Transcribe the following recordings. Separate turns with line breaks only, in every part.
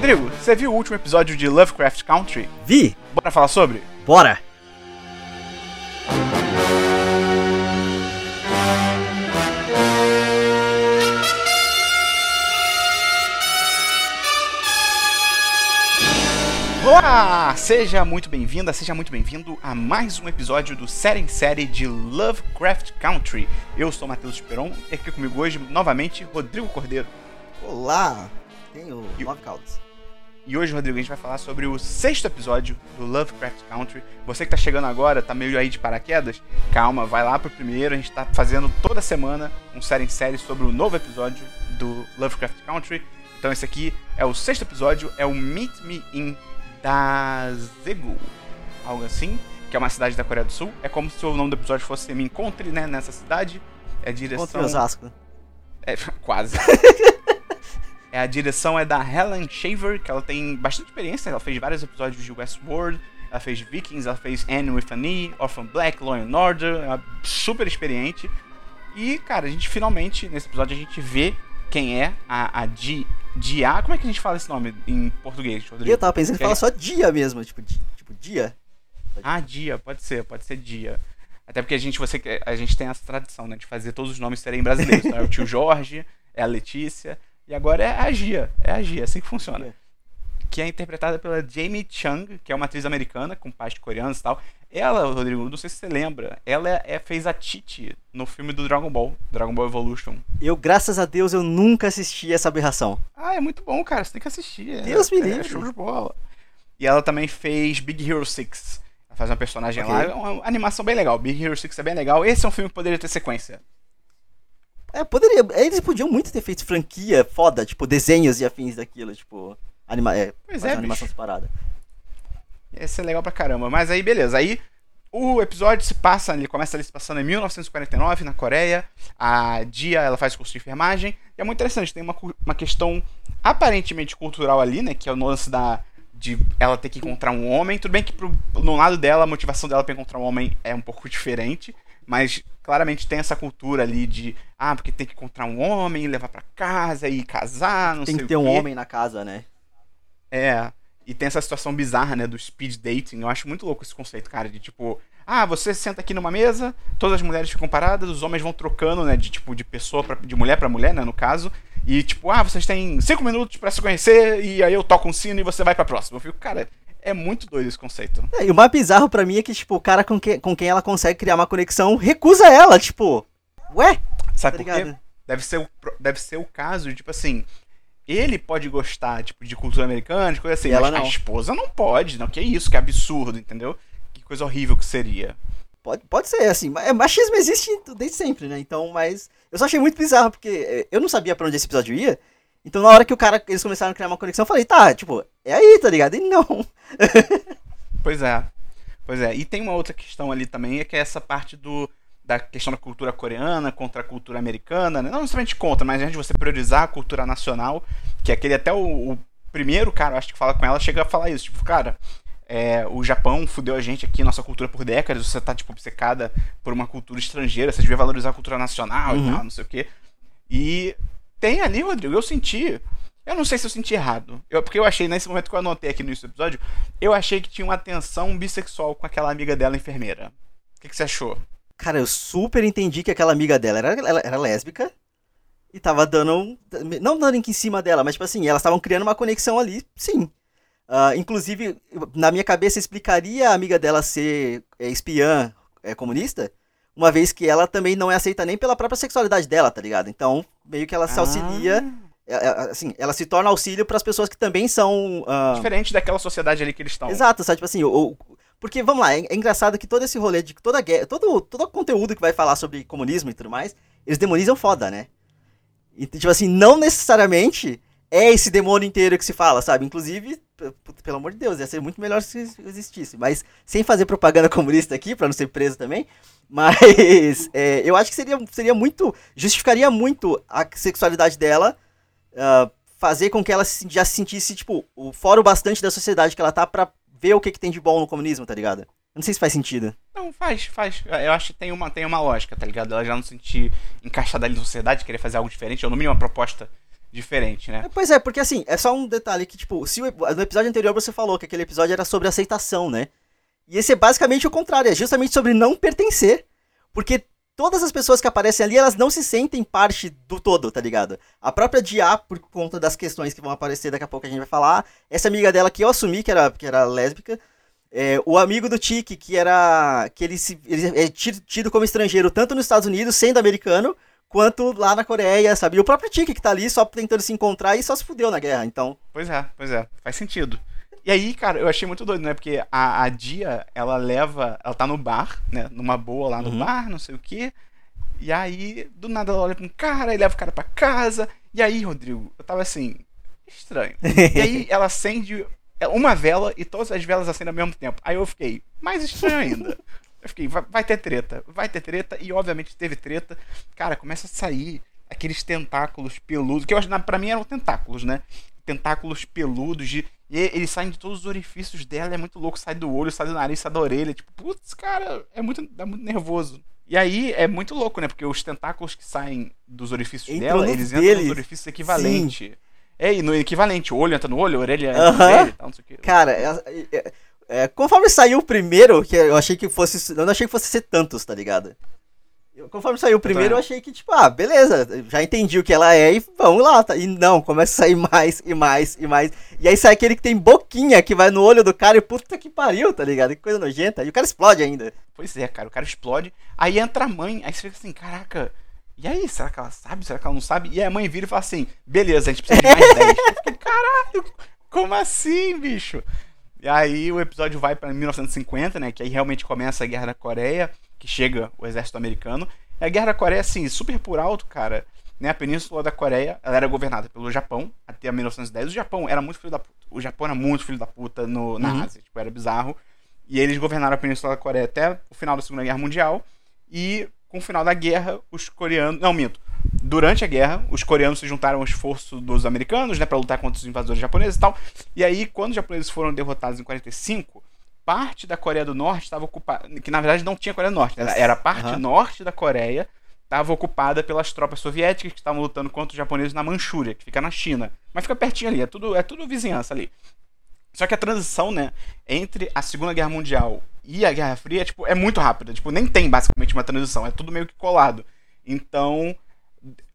Rodrigo, você viu o último episódio de Lovecraft Country?
Vi!
Bora falar sobre?
Bora!
Olá! Seja muito bem-vinda, seja muito bem-vindo a mais um episódio do Série em Série de Lovecraft Country. Eu sou Matheus Esperon e aqui comigo hoje, novamente, Rodrigo Cordeiro.
Olá! Tenho caudas.
E hoje, Rodrigo, a gente vai falar sobre o sexto episódio do Lovecraft Country. Você que tá chegando agora, tá meio aí de paraquedas, calma, vai lá pro primeiro. A gente tá fazendo toda semana um série em série sobre o novo episódio do Lovecraft Country. Então esse aqui é o sexto episódio, é o Meet Me in Dazegu, algo assim, que é uma cidade da Coreia do Sul. É como se o nome do episódio fosse Me Encontre, né, nessa cidade. É direção...
Contra Osasco.
É, quase. é, a direção é da Helen Shaver, que ela tem bastante experiência. Ela fez vários episódios de Westworld, ela fez Vikings, ela fez Anne with an E, Orphan Black, Law and Order. Ela é super experiente. E, cara, a gente finalmente, nesse episódio, a gente vê quem é a, a Di, Dia. Como é que a gente fala esse nome em português, Rodrigo?
eu tava pensando em
Que-
falar só dia mesmo, tipo, di- tipo dia.
Ah, dia, pode ser, pode ser dia. Até porque a gente, você, a gente tem essa tradição, né? De fazer todos os nomes serem brasileiros. Então é o tio Jorge, é a Letícia, e agora é a Gia. É a Gia, assim que funciona. Que é interpretada pela Jamie Chung, que é uma atriz americana, com pais de coreanos e tal. Ela, Rodrigo, não sei se você lembra, ela é, fez a Titi no filme do Dragon Ball, Dragon Ball Evolution.
Eu, graças a Deus, eu nunca assisti essa aberração.
Ah, é muito bom, cara. Você tem que assistir. é-
Deus me
é
livre.
show de bola. E ela também fez Big Hero 6. Ela faz uma personagem
Ok.
lá. É uma animação bem legal. Big Hero 6 é bem legal. Esse é um filme que poderia ter sequência.
É, poderia. Eles podiam muito ter feito franquia foda, tipo, desenhos e afins daquilo, tipo. Anima é,
Pois é,
animação
bicho.
separada.
Ia ser legal pra caramba. Mas aí, beleza. Aí o episódio se passa, ele começa ali se passando em 1949, na Coreia. A Dia, ela faz curso de enfermagem. E é muito interessante, tem uma, uma questão aparentemente cultural ali, né? Que é o lance da. De ela ter que encontrar um homem. Tudo bem que pro, no lado dela, a motivação dela pra encontrar um homem é um pouco diferente. Mas claramente tem essa cultura ali de. Ah, porque tem que encontrar um homem, levar pra casa e casar, não
Tem
sei
que ter um homem na casa, né?
É. E tem essa situação bizarra, né, do speed dating. Eu acho muito louco esse conceito, cara, de tipo, ah, você senta aqui numa mesa, todas as mulheres ficam paradas, os homens vão trocando, né, de tipo de pessoa pra, de mulher pra mulher, né, no caso. E tipo, ah, vocês têm cinco minutos pra se conhecer e aí eu toco um sino e você vai pra próxima. Eu fico, cara, é muito doido esse conceito.
É, e o mais bizarro pra mim é que, tipo, o cara com, que, com quem ela consegue criar uma conexão recusa ela, tipo. Ué?
Sabe
Tá
por quê?
ligado?
Deve ser, o, deve ser o caso, de, tipo assim, ele pode gostar, tipo, de cultura americana, de coisa assim,
E ela
mas a
não.
esposa não pode, não, que isso, que absurdo, entendeu? Que coisa horrível que seria.
Pode, pode ser, assim. é, Machismo existe desde sempre, né? Então, mas. Eu só achei muito bizarro, porque é, eu não sabia pra onde esse episódio ia. Então, na hora que o cara, eles começaram a criar uma conexão, eu falei, tá, tipo, é aí, tá ligado? E não.
Pois é. Pois é. E tem uma outra questão ali também, é que é essa parte do da questão da cultura coreana contra a cultura americana, né? não necessariamente contra, mas a gente você priorizar a cultura nacional, que é aquele até o, o primeiro cara, acho que fala com ela, chega a falar isso, tipo, cara, é, o Japão fudeu a gente aqui, nossa cultura por décadas, você tá, tipo, obcecada por uma cultura estrangeira, você devia valorizar a cultura nacional e
Uhum.
tal, não sei o quê. E tem ali, Rodrigo, eu senti. Eu não sei se eu senti errado. Eu, porque eu achei, nesse momento que eu anotei aqui no início do episódio, eu achei que tinha uma tensão bissexual com aquela amiga dela, enfermeira. O que, que você achou?
Cara, eu super entendi que aquela amiga dela era, ela era lésbica. E tava dando. um- Não dando em cima dela, mas tipo assim, elas estavam criando uma conexão ali, sim. Ah, inclusive, na minha cabeça explicaria a amiga dela ser é, espiã é, comunista, uma vez que ela também não é aceita nem pela própria sexualidade dela, tá ligado? Então, meio que ela se auxilia, é, assim, ela se torna auxílio para as pessoas que também são. ah,
Diferente daquela sociedade ali que eles estão.
Exato, sabe? Tipo assim, o, porque, vamos lá, é, é engraçado que todo esse rolê de toda guerra, todo, todo o conteúdo que vai falar sobre comunismo e tudo mais, eles demonizam foda, né? E, tipo assim, não necessariamente é esse demônio inteiro que se fala, sabe? Inclusive, pelo amor de Deus, ia ser muito melhor se existisse. Mas, sem fazer propaganda comunista aqui, pra não ser preso também, mas é, eu acho que seria, seria muito, justificaria muito a sexualidade dela, ah, fazer com que ela já se sentisse, tipo, o fora o bastante da sociedade que ela tá pra ver o que, que tem de bom no comunismo, tá ligado? Não sei se faz sentido.
Não, faz, faz. Eu acho que tem uma, tem uma lógica, tá ligado? Ela já não se sentir encaixada ali na sociedade, querer fazer algo diferente, ou no mínimo uma proposta diferente, né?
É, Pois é, porque assim, é só um detalhe que, tipo, se o, no episódio anterior você falou que aquele episódio era sobre aceitação, né? E esse é basicamente o contrário, é justamente sobre não pertencer. Porque todas as pessoas que aparecem ali, elas não se sentem parte do todo, tá ligado? A própria Dia, por conta das questões que vão aparecer daqui a pouco a gente vai falar, essa amiga dela que eu assumi que era, que era lésbica, é, o amigo do Tiki, que era. que ele, se, ele é tido, como estrangeiro tanto nos Estados Unidos, sendo americano, quanto lá na Coreia, sabe? E o próprio Tiki que tá ali só tentando se encontrar e só se fudeu na guerra, então.
Pois é, pois é, faz sentido. E aí, cara, eu achei muito doido, né? Porque a, a Dia, ela leva. Ela tá no bar, né? Numa boa lá no
Uhum.
bar, não sei o quê. E aí, do nada, ela olha pra um cara e leva o cara pra casa. E aí, Rodrigo, eu tava assim, estranho. E aí, ela acende uma vela e todas as velas acendem ao mesmo tempo. Aí eu fiquei, mais estranho ainda. Eu fiquei, vai, vai ter treta, vai ter treta, e obviamente teve treta. Cara, começa a sair aqueles tentáculos peludos, que eu acho, pra mim eram tentáculos, né? Tentáculos peludos, de, e eles saem de todos os orifícios dela, é muito louco, sai do olho, sai do nariz, sai da orelha, tipo, putz, cara, é muito, é muito nervoso. E aí é muito louco, né? Porque os tentáculos que saem dos orifícios
Entram
dela, eles entram
deles.
nos orifícios equivalentes. É, e no equivalente, o olho entra no olho, a orelha entra
Aham.
na orelha tal, não sei o quê.
Cara, é- é- é, conforme saiu o primeiro, que eu achei que fosse. Eu não achei que fosse ser tantos, tá ligado? Eu- Conforme saiu o primeiro, eu
também.
achei que, tipo, ah, beleza, já entendi o que ela é e vamos lá. Tá? E não, começa a sair mais e mais e mais. E aí sai aquele que tem boquinha que vai no olho do cara e puta que pariu, tá ligado? Que coisa nojenta. E o cara explode ainda.
Pois é, cara, o cara explode. Aí entra a mãe, aí você fica assim, caraca, e aí, será que ela sabe? Será que ela não sabe? E aí a mãe vira e fala assim, beleza, a gente precisa de mais 10. Eu fiquei, caralho, como assim, bicho? E aí o episódio vai pra 1950, né? Que aí realmente começa a Guerra da Coreia, que chega o exército americano. E a Guerra da Coreia, assim, super por alto, cara. Né, a Península da Coreia, ela era governada pelo Japão até 1910. O Japão era muito filho da puta. O Japão era muito filho da puta no, na
Uhum.
Ásia. Tipo, era bizarro. E eles governaram a Península da Coreia até o final da Segunda Guerra Mundial. E com o final da guerra, os coreanos. Não, minto. Durante a guerra, os coreanos se juntaram ao esforço dos americanos, né, para lutar contra os invasores japoneses e tal. E aí, quando os japoneses foram derrotados em 45, parte da Coreia do Norte estava ocupada. Que na verdade não tinha Coreia do Norte, era, era a parte
Aham.
norte da Coreia estava ocupada pelas tropas soviéticas que estavam lutando contra os japoneses na Manchúria, que fica na China. Mas fica pertinho ali, é tudo, é tudo vizinhança ali. Só que a transição, né, entre a Segunda Guerra Mundial e a Guerra Fria, tipo, é muito rápida. Tipo, nem tem basicamente uma transição, é tudo meio que colado. Então,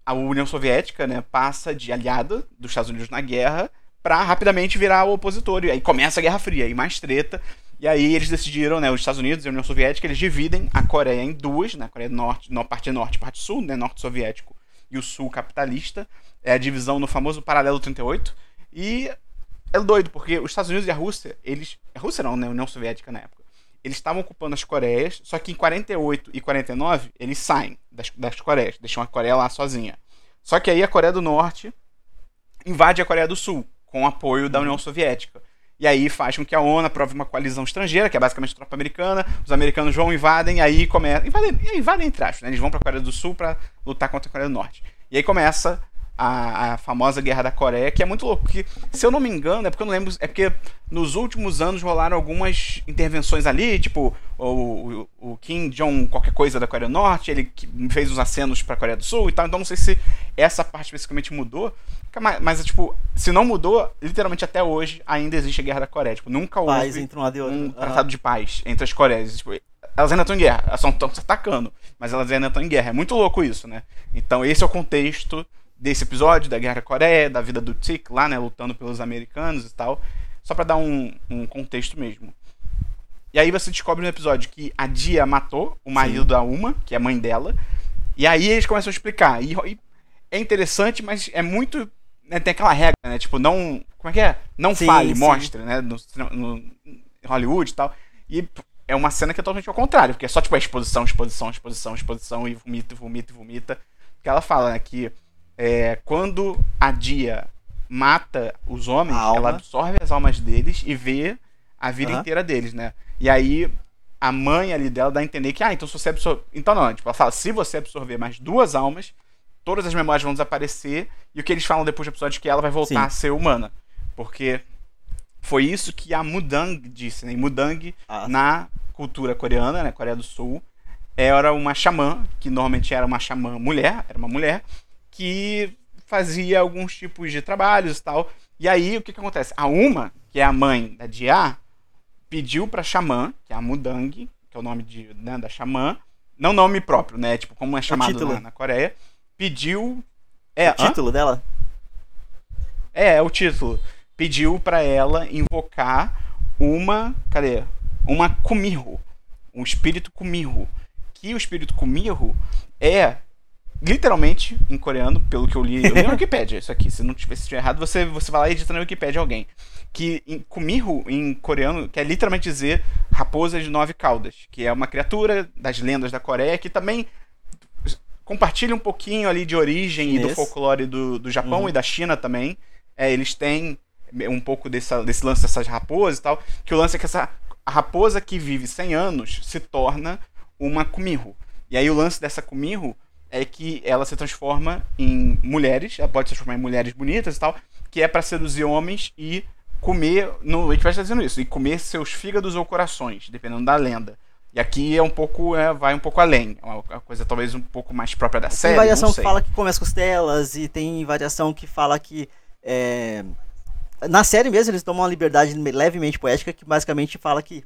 a União Soviética, né, passa de aliada dos Estados Unidos na guerra pra rapidamente virar o opositor. E aí começa a Guerra Fria, e mais treta. E aí eles decidiram, né, os Estados Unidos e a União Soviética, eles dividem a Coreia em duas, né, a Coreia do Norte, no, parte norte e parte sul, né, norte soviético e o sul capitalista. É a divisão no famoso Paralelo 38. E é doido, porque os Estados Unidos e a Rússia, eles. A Rússia não, né? A União Soviética na época. Eles estavam ocupando as Coreias, só que em 48 e 49 eles saem das, das Coreias, deixam a Coreia lá sozinha. Só que aí a Coreia do Norte invade a Coreia do Sul, com apoio da União Soviética. E aí faz com que a ONU aprove uma coalizão estrangeira, que é basicamente a tropa americana. Os americanos vão, invadem, aí começa. Invadem, invadem entre aspas, né? Eles vão pra Coreia do Sul pra lutar contra a Coreia do Norte. E aí começa a, a famosa Guerra da Coreia, que é muito louco, porque, se eu não me engano, é porque eu não lembro. É porque nos últimos anos rolaram algumas intervenções ali, tipo, o, o, o Kim Jong qualquer coisa da Coreia do Norte, ele fez uns acenos pra Coreia do Sul e tal, então não sei se essa parte especificamente mudou. Mas, mas, tipo, se não mudou, literalmente até hoje ainda existe a Guerra da Coreia. Tipo, nunca houve
Paz entre um
tratado de paz entre as Coreias. Tipo, elas ainda estão em guerra, elas estão se atacando, mas elas ainda estão em guerra. É muito louco isso, né? Então esse é o contexto desse episódio, da Guerra da Coreia, da vida do Tik lá, né? Lutando pelos americanos e tal. Só pra dar um, um contexto mesmo. E aí você descobre no episódio que a Dia matou o marido da Uma, que é a mãe dela. E aí eles começam a explicar. E, e é interessante, mas é muito. né, tem aquela regra, né? Tipo, não. Como é que é? Não
Sim,
fale,
sim.
mostre, né? No, no Hollywood e tal. E é uma cena que é totalmente ao contrário, porque é só tipo a exposição, exposição, exposição, exposição, e vomita, vomita, vomita. Que ela fala, né, que é, quando a Dia mata os homens, ela absorve as almas deles e vê a vida
Aham.
inteira deles, né? E aí a mãe ali dela dá a entender que, ah, então se você absorver. Então não, tipo, ela fala, se você absorver mais duas almas, todas as memórias vão desaparecer. E o que eles falam depois do episódio é que ela vai voltar
Sim.
a ser humana. Porque foi isso que a Mudang disse, né? E Mudang,
Ah,
na cultura coreana, né? Coreia do Sul, era uma xamã, que normalmente era uma xamã mulher, era uma mulher, que fazia alguns tipos de trabalhos e tal. E aí, o que que acontece? A Uma, que é a mãe da Dia, pediu pra Xamã, que é a Mudang, que é o nome de, né, da Xamã, não nome próprio, né? Tipo, como é chamado na, na Coreia, pediu. É,
o título dela?
É, é o título. Pediu pra ela invocar uma. Cadê? Uma Kumiho. Um espírito Kumiho. Que o espírito Kumiho é. Literalmente, em coreano, pelo que eu li, eu li na Wikipedia, isso aqui. Se não tiver, se estiver errado, você, você vai lá e edita na Wikipedia alguém. Que em, Kumiho, em coreano, quer literalmente dizer raposa de nove caudas. Que é uma criatura das lendas da Coreia que também compartilha um pouquinho ali de origem e do folclore do, do Japão
Uhum.
e da China também. É, eles têm um pouco dessa, desse lance dessas raposas e tal. Que o lance é que essa a raposa que vive 100 anos se torna uma Kumiho. E aí o lance dessa Kumiho é que ela se transforma em mulheres, ela pode se transformar em mulheres bonitas e tal, que é pra seduzir homens e comer, no Wikipedia está dizendo isso, e comer seus fígados ou corações, dependendo da lenda. E aqui é um pouco, é, vai um pouco além, é uma coisa talvez um pouco mais própria da série,
tem variação que fala que come as costelas e tem variação que fala que. é, Na série mesmo, eles tomam uma liberdade levemente poética que basicamente fala que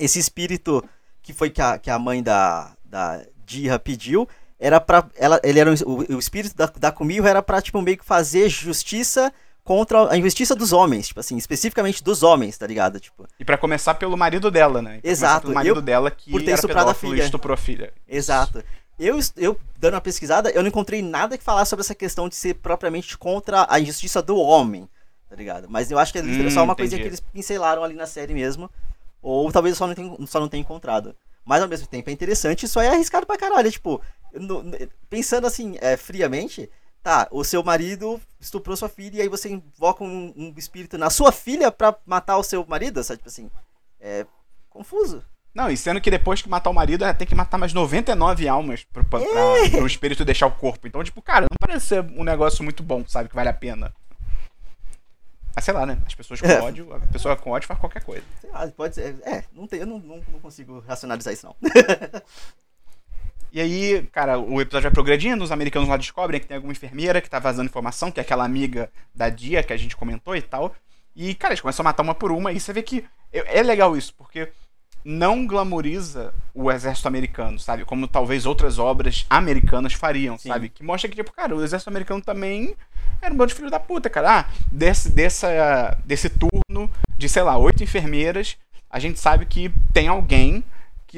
esse espírito que foi que a, que a mãe da, da Jiha pediu era pra. Ela, ele era o, o espírito da, da Kumiho era pra, tipo, meio que fazer justiça contra a injustiça dos homens, tipo assim, especificamente dos homens, tá ligado? Tipo,
E pra começar pelo marido dela, né?
Exato,
Pelo marido
eu-
dela que
por ter
era
a
pedófilo e
filha.
estuprou a filha.
Exato. Eu, eu, dando uma pesquisada, eu não encontrei nada que falasse sobre essa questão de ser propriamente contra a injustiça do homem, tá ligado? Mas eu acho que é
Hum,
só uma coisinha
entendi.
que eles pincelaram ali na série mesmo. Ou talvez eu só não tenha, só não tenha encontrado. Mas ao mesmo tempo é interessante e só é arriscado pra caralho. Tipo, no- no- pensando assim, é, friamente, tá, o seu marido estuprou sua filha e aí você invoca um, um espírito na sua filha pra matar o seu marido, sabe? Tipo assim, é confuso.
Não, e sendo que depois que matar o marido, ela tem que matar mais 99 almas pro, pra, pra, pro espírito deixar o corpo. Então, tipo, cara, não parece ser um negócio muito bom, sabe? Que vale a pena. Mas sei lá, né? As pessoas com
É.
ódio, a pessoa com ódio faz qualquer coisa.
Sei lá, pode ser. É, não tem, eu não, não, não consigo racionalizar isso, não.
E aí, cara, o episódio vai progredindo, os americanos lá descobrem que tem alguma enfermeira que tá vazando informação, que é aquela amiga da Dia que a gente comentou e tal. E, cara, eles começam a matar uma por uma, e você vê que é é legal isso, porque não glamoriza o exército americano, sabe? Como talvez outras obras americanas fariam,
Sim.
sabe? Que mostra que, tipo, cara, o exército americano também era um bando de filho da puta, cara. Ah, desse, dessa, desse turno de, sei lá, oito enfermeiras, a gente sabe que tem alguém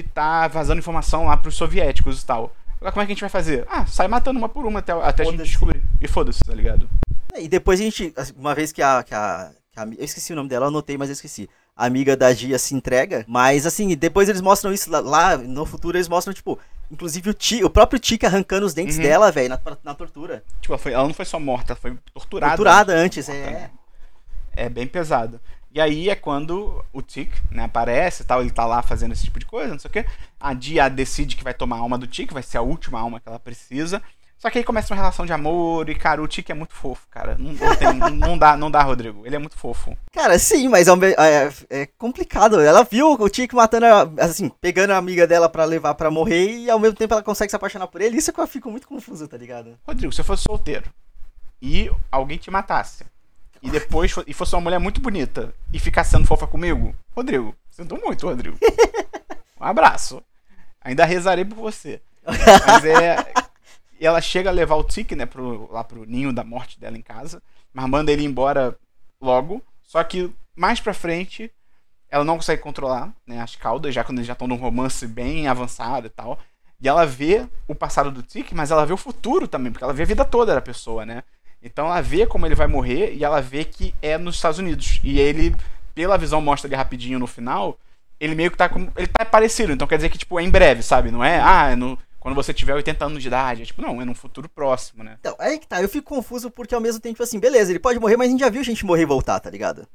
que tá vazando informação lá pros soviéticos e tal. Agora, como é que a gente vai fazer? Ah, sai matando uma por uma até, até a gente descobrir. E foda-se, tá ligado?
E depois a gente, uma vez que a, que a, que a- Eu esqueci o nome dela, eu anotei, mas eu esqueci. A amiga da Gia se entrega, mas assim, depois eles mostram isso lá, lá, no futuro, eles mostram, tipo, inclusive o, ti, o próprio Tika arrancando os dentes
Uhum.
dela, velho, na, na tortura.
Tipo, ela, foi- ela não foi só morta, ela foi torturada.
Torturada antes, é.
né? É bem pesado. E aí é quando o Tic, né, aparece tal, ele tá lá fazendo esse tipo de coisa, não sei o quê. A Dia decide que vai tomar a alma do Tic, vai ser a última alma que ela precisa. Só que aí começa uma relação de amor e, cara, o Tic é muito fofo, cara. Não, não, dá, não dá, Rodrigo. Ele é muito fofo.
Cara, sim, mas é, um é- é complicado. Ela viu o Tika matando, a- assim, pegando a amiga dela pra levar pra morrer e ao mesmo tempo ela consegue se apaixonar por ele. Isso é que eu fico muito confuso, tá ligado?
Rodrigo, se eu fosse solteiro e alguém te matasse, e depois e fosse uma mulher muito bonita e ficar sendo fofa comigo, Rodrigo, sinto muito, Rodrigo. Um abraço. Ainda rezarei por você. Mas é. E ela chega a levar o Tic, né, pro, lá pro ninho da morte dela em casa, mas manda ele embora logo. Só que mais pra frente, ela não consegue controlar né, as caudas, já quando eles já estão num romance bem avançado e tal. E ela vê o passado do Tic, mas ela vê o futuro também, porque ela vê a vida toda da pessoa, né? Então ela vê como ele vai morrer e ela vê que é nos Estados Unidos. E ele, pela visão mostra ali rapidinho no final, ele meio que tá. Ele tá parecido, então quer dizer que, tipo, é em breve, sabe? Não é, ah, é no, quando você tiver 80 anos de idade. É tipo, não, é num futuro próximo, né?
Então, aí que tá, eu fico confuso porque ao mesmo tempo, tipo assim, beleza, ele pode morrer, mas a gente já viu gente morrer e voltar, tá ligado?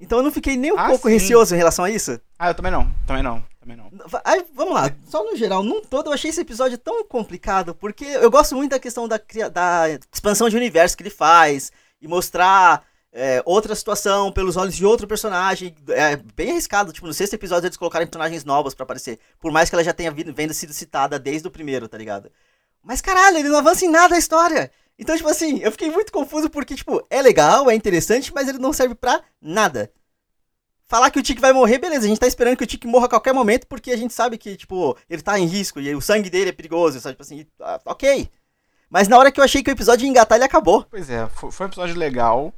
Então eu não fiquei nem um
Ah,
pouco
sim.
receoso em relação a isso.
Ah, eu também não, também não, também não.
Aí, vamos lá, só no geral, num todo eu achei esse episódio tão complicado, porque eu gosto muito da questão da, da expansão de universo que ele faz, e mostrar é, outra situação pelos olhos de outro personagem, é bem arriscado, tipo, no sexto episódio eles colocarem personagens novos pra aparecer, por mais que ela já tenha vindo, vendo sido citada desde o primeiro, tá ligado? Mas caralho, ele não avança em nada a história! Então, tipo assim, eu fiquei muito confuso porque, tipo, é legal, é interessante, mas ele não serve pra nada. Falar que o Tiki vai morrer, beleza, a gente tá esperando que o Tiki morra a qualquer momento porque a gente sabe que, tipo, ele tá em risco e o sangue dele é perigoso, sabe? Tipo assim, ah, ok. Mas na hora que eu achei que o episódio ia engatar, ele acabou.
Pois é, foi, um episódio legal,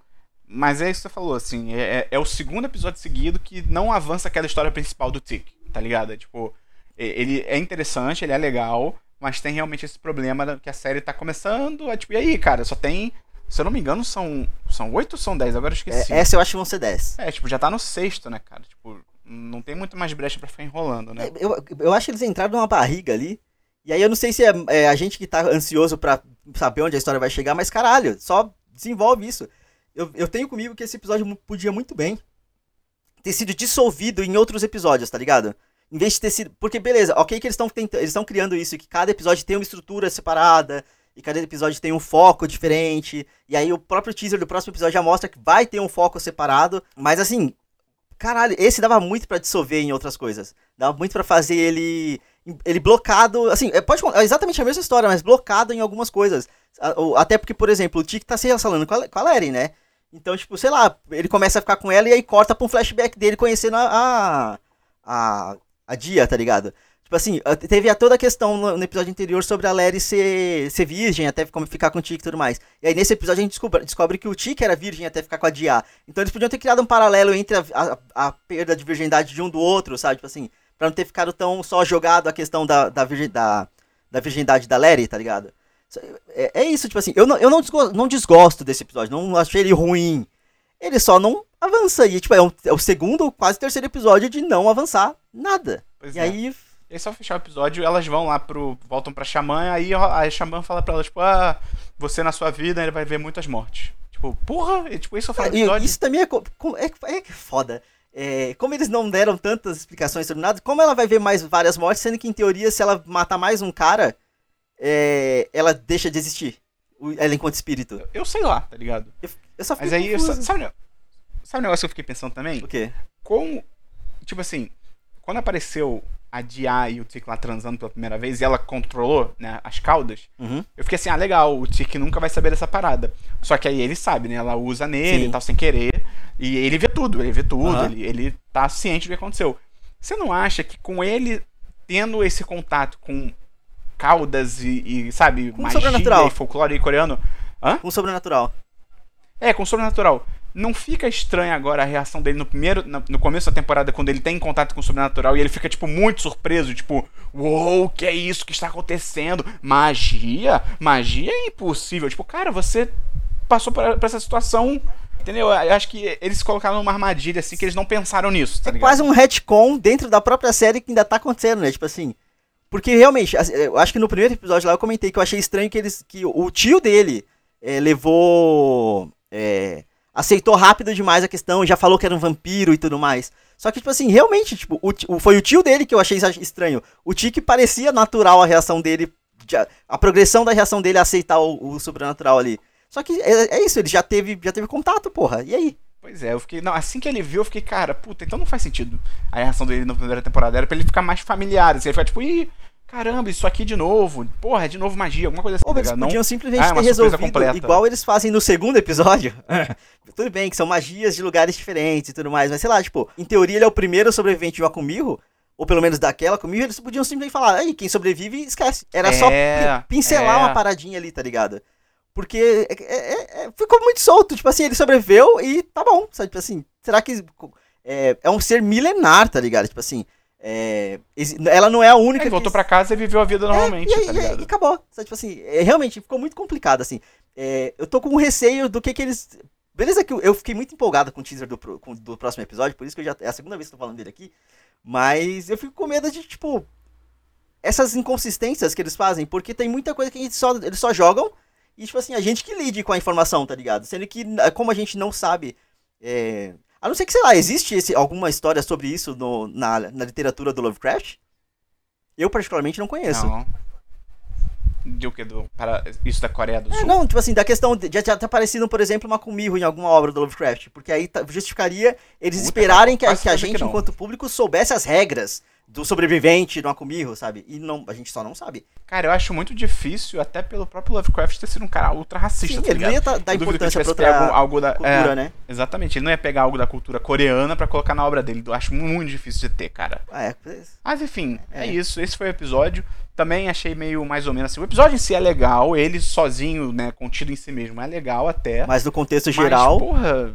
mas é isso que você falou, assim, é, é- é o segundo episódio seguido que não avança aquela história principal do Tick, tá ligado? É, tipo, ele é interessante, ele é legal, mas tem realmente esse problema que a série tá começando, é tipo, e aí, cara, só tem, se eu não me engano, são, são 8 ou são 10, agora eu
É,
esqueci.
essa eu acho que vão ser 10.
É, tipo, já tá no sexto, né, cara? Tipo, não tem muito mais brecha pra ficar enrolando, né?
Eu, eu acho que eles entraram numa barriga ali. E aí eu não sei se é, é a gente que tá ansioso pra saber onde a história vai chegar, mas caralho, só desenvolve isso. Eu, eu tenho comigo que esse episódio podia muito bem ter sido dissolvido em outros episódios, tá ligado? Em vez de ter sido. Porque, beleza, ok que eles estão eles estão criando isso, que cada episódio tem uma estrutura separada, e cada episódio tem um foco diferente. E aí o próprio teaser do próximo episódio já mostra que vai ter um foco separado. Mas assim, caralho, esse dava muito pra dissolver em outras coisas. Dava muito pra fazer ele. Ele blocado. Assim, é, pode é exatamente a mesma história, mas blocado em algumas coisas. Até porque, por exemplo, o Tiki tá se relacionando com a, com a né? Então, tipo, sei lá, ele começa a ficar com ela e aí corta pra um flashback dele conhecendo a. a, a, a Dia, tá ligado? Tipo assim, teve a toda a questão no, no episódio anterior sobre a Larry ser, ser virgem, até como ficar com o Tiki e tudo mais. E aí nesse episódio a gente descobre, descobre que o Tiki era virgem até ficar com a Dia. Então eles podiam ter criado um paralelo entre a, a, a perda de virgindade de um do outro, sabe? Tipo assim, pra não ter ficado tão só jogado a questão da, da, virgem, da, da virgindade da Larry, tá ligado? É, é isso, tipo assim, eu não, eu não, desgosto, não desgosto desse episódio, não achei ele ruim. Ele só não avança. E, tipo, é, um, é o segundo, quase terceiro episódio de não avançar nada.
Pois
e
é.
aí,
E aí só fechar o episódio, elas vão lá pro. voltam pra Xamã, aí a Xamã fala pra elas, tipo, ah, você na sua vida ele vai ver muitas mortes. Tipo, porra, e, tipo, isso eu falo no
E
episódio.
isso também é, é, é que foda. É, como eles não deram tantas explicações sobre nada, como ela vai ver mais várias mortes, sendo que em teoria, se ela matar mais um cara, é, ela deixa de existir. Ela enquanto espírito.
Eu sei lá, tá ligado?
Eu só fiquei
Mas aí,
confuso.
sabe, sabe o negócio que eu fiquei pensando também?
O quê?
Como. Tipo assim, quando apareceu a Dia e o Tic lá transando pela primeira vez e ela controlou, né, as caudas,
Uhum.
eu fiquei assim, ah, legal, o Tic nunca vai saber dessa parada. Só que aí ele sabe, né? Ela usa nele
Sim.
e tal, sem querer. E ele vê tudo, ele vê tudo,
Aham.
ele, ele tá ciente do que aconteceu. Você não acha que com ele tendo esse contato com caudas e, e, sabe,
Com
magia
sobrenatural.
e folclore coreano. Hã?
Um sobrenatural.
É, com sobrenatural. Não fica estranha agora a reação dele no primeiro, no começo da temporada, quando ele tem contato com o sobrenatural e ele fica, tipo, muito surpreso, tipo, uou, que é isso que está acontecendo? Magia? Magia é impossível. Tipo, cara, você passou por, por essa situação, entendeu? Eu acho que eles se colocaram numa armadilha, assim, que eles não pensaram nisso, tá
É
ligado?
quase um retcon dentro da própria série que ainda tá acontecendo, né? Tipo assim. Porque realmente, assim, eu acho que no primeiro episódio lá eu comentei que eu achei estranho que eles. que o tio dele é, levou. é, aceitou rápido demais a questão, já falou que era um vampiro e tudo mais. Só que, tipo assim, realmente, tipo, o o- foi o tio dele que eu achei estranho. O tio que parecia natural a reação dele. de- A progressão da reação dele a aceitar o, o sobrenatural ali. Só que é, é isso, ele já teve, já teve contato, porra. E aí?
Pois é, eu fiquei. Não, assim que ele viu, eu fiquei, cara, puta, então não faz sentido. A reação dele na primeira temporada era pra ele ficar mais familiar. Assim, ele fica tipo, ih, caramba, isso aqui de novo. Porra, é de novo magia, alguma coisa assim.
Ou
tá
eles podiam simplesmente
Ah, é
ter resolvido
completa.
igual eles fazem no segundo episódio. Tudo bem que são magias de lugares diferentes e tudo mais, mas sei lá, tipo, em teoria ele é o primeiro sobrevivente de uma Kumiho, ou pelo menos daquela Kumiho, eles podiam simplesmente falar, aí, quem sobrevive, esquece. Era só
É,
pin- pincelar
é.
uma paradinha ali, tá ligado? Porque é- é- é- ficou muito solto, tipo assim, ele sobreviveu e tá bom, sabe? Tipo assim, será que é, é um ser milenar, tá ligado? Tipo assim, é, ela não é a única
Ele voltou
que-
pra casa e viveu a vida normalmente,
é, e,
tá
e e acabou. Sabe, tipo assim, é, realmente ficou muito complicado, assim. É, eu tô com receio do que que eles. Beleza que eu, fiquei muito empolgado com o teaser do, com- do próximo episódio, por isso que eu já. É a segunda vez que eu tô falando dele aqui. Mas eu fico com medo de, tipo. Essas inconsistências que eles fazem, porque tem muita coisa que gente só, eles só jogam e, tipo assim, a gente que lide com a informação, tá ligado? Sendo que, como a gente não sabe. A não ser que, sei lá, existe esse- alguma história sobre isso no- na, na literatura do Lovecraft? Eu, particularmente, não conheço.
Não. De o que? Do, para, isso da Coreia do
É,
Sul?
não, tipo assim, da questão de já ter aparecido, por exemplo, uma Kumiho em alguma obra do Lovecraft. Porque aí tá- justificaria eles
Puta,
esperarem que, que a gente,
que
enquanto público, soubesse as regras do sobrevivente do Akumiho, sabe? E não, a gente só não sabe.
Cara, eu acho muito difícil, até pelo próprio Lovecraft ter sido um cara ultra racista,
Sim,
tá
ele
ligado?
não ia dar
ele
importância pra outra
pego algo da
cultura,
é,
né?
Exatamente, ele não ia pegar algo da cultura coreana pra colocar na obra dele. Eu acho muito difícil de ter, cara.
Ah, é, pois-
Mas enfim, é.
É.
isso. Esse foi o episódio. Também achei meio mais ou menos assim. O episódio em si é legal, ele sozinho, né, contido em si mesmo, é legal até.
mas no contexto
Mas,
geral,
porra.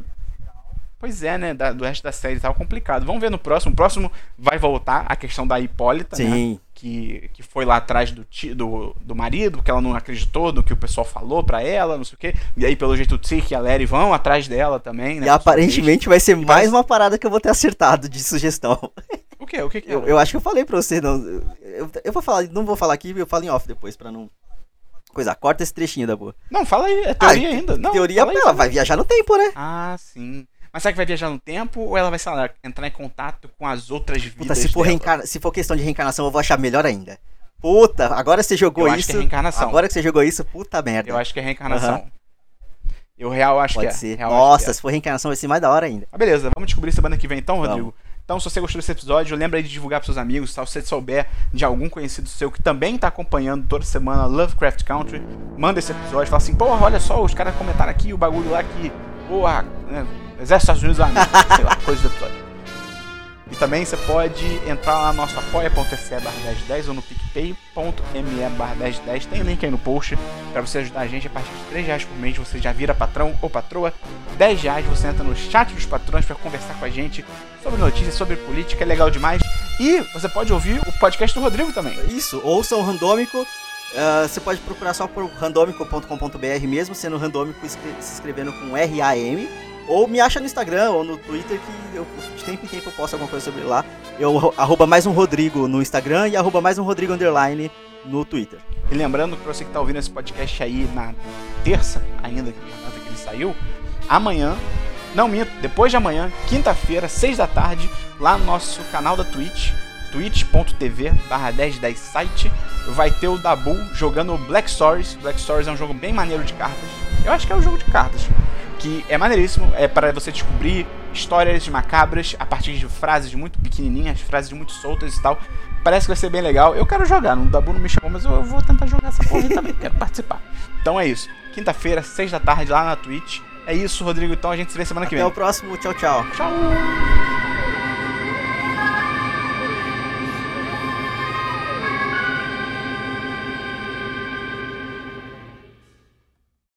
Pois é, né? da- do resto da série tava complicado. Vamos ver no próximo. O próximo vai voltar a questão da Hipólita, né?
sim.
Que, que foi lá atrás do, do, do marido, que ela não acreditou no que o pessoal falou pra ela, não sei o quê. E aí, pelo jeito, o Tsik e a Larry vão atrás dela também, né?
E aparentemente vai ser mais
parece-
uma parada que eu vou ter acertado de sugestão.
O quê? O que que é?
Eu, eu acho que eu falei pra você, não. Eu, eu vou falar, não vou falar aqui, eu falo em off depois pra não. Coisa, corta esse trechinho da boa.
Não, fala aí. É teoria
Ah,
ainda. Não,
teoria,
aí,
ela vai viajar no tempo, né?
Ah, sim. Mas será que vai viajar no tempo ou ela vai, sei lá, entrar em contato com as outras vidas
Puta, se for, reencarna... se for questão de reencarnação, eu vou achar melhor ainda. Puta, agora você jogou
Eu acho
isso.
que é reencarnação.
Agora que você jogou isso, puta merda.
Eu acho que é reencarnação. Eu real acho
Pode
que é.
ser.
Real acho
Nossa,
que é.
se for reencarnação vai ser mais da hora ainda.
Ah, beleza, vamos descobrir semana que vem então,
Vamos.
Rodrigo. Então, se você gostou desse episódio, lembra aí de divulgar pros seus amigos, tal. Se você souber de algum conhecido seu que também tá acompanhando toda semana Lovecraft Country, manda esse episódio, fala assim, porra, olha só, os caras comentaram aqui o bagulho lá que, porra, né, Exército dos Estados Unidos, ah, sei lá, coisa do episódio. E também você pode entrar lá no nosso apoia.se barra 1010 ou no picpay.me barra 1010. Tem link aí no post para você ajudar a gente a partir de 3 reais por mês. Você já vira patrão ou patroa. 10 reais você entra no chat dos patrões para conversar com a gente sobre notícias, sobre política. É legal demais. E você pode ouvir o podcast do Rodrigo também.
Isso, ouçam o Randômico. ah, você pode procurar só por randômico.com.br mesmo, sendo randômico se escrevendo com R-A-M. Ou me acha no Instagram ou no Twitter que eu, de tempo em tempo eu posto alguma coisa sobre lá. Eu arroba mais um Rodrigo no Instagram e arroba mais um Rodrigo underline no Twitter.
E lembrando que você que tá ouvindo esse podcast aí na terça, ainda que ele saiu, amanhã, não minto, depois de amanhã, quinta-feira, 6 da tarde, lá no nosso canal da Twitch, twitch.tv barra 1010 site, vai ter o Dabu jogando Black Stories. Black Stories é um jogo bem maneiro de cartas. Eu acho que é um jogo de cartas. Que é maneiríssimo, é para você descobrir histórias macabras a partir de frases muito pequenininhas, frases muito soltas e tal. Parece que vai ser bem legal. Eu quero jogar, o Dabu não me chamou, mas eu, vou tentar jogar essa porra também, quero participar. Então é isso. Quinta-feira, 6 da tarde, lá na Twitch. É isso, Rodrigo. Então a gente se vê semana que
Até
vem.
o próximo, tchau, tchau.
Tchau!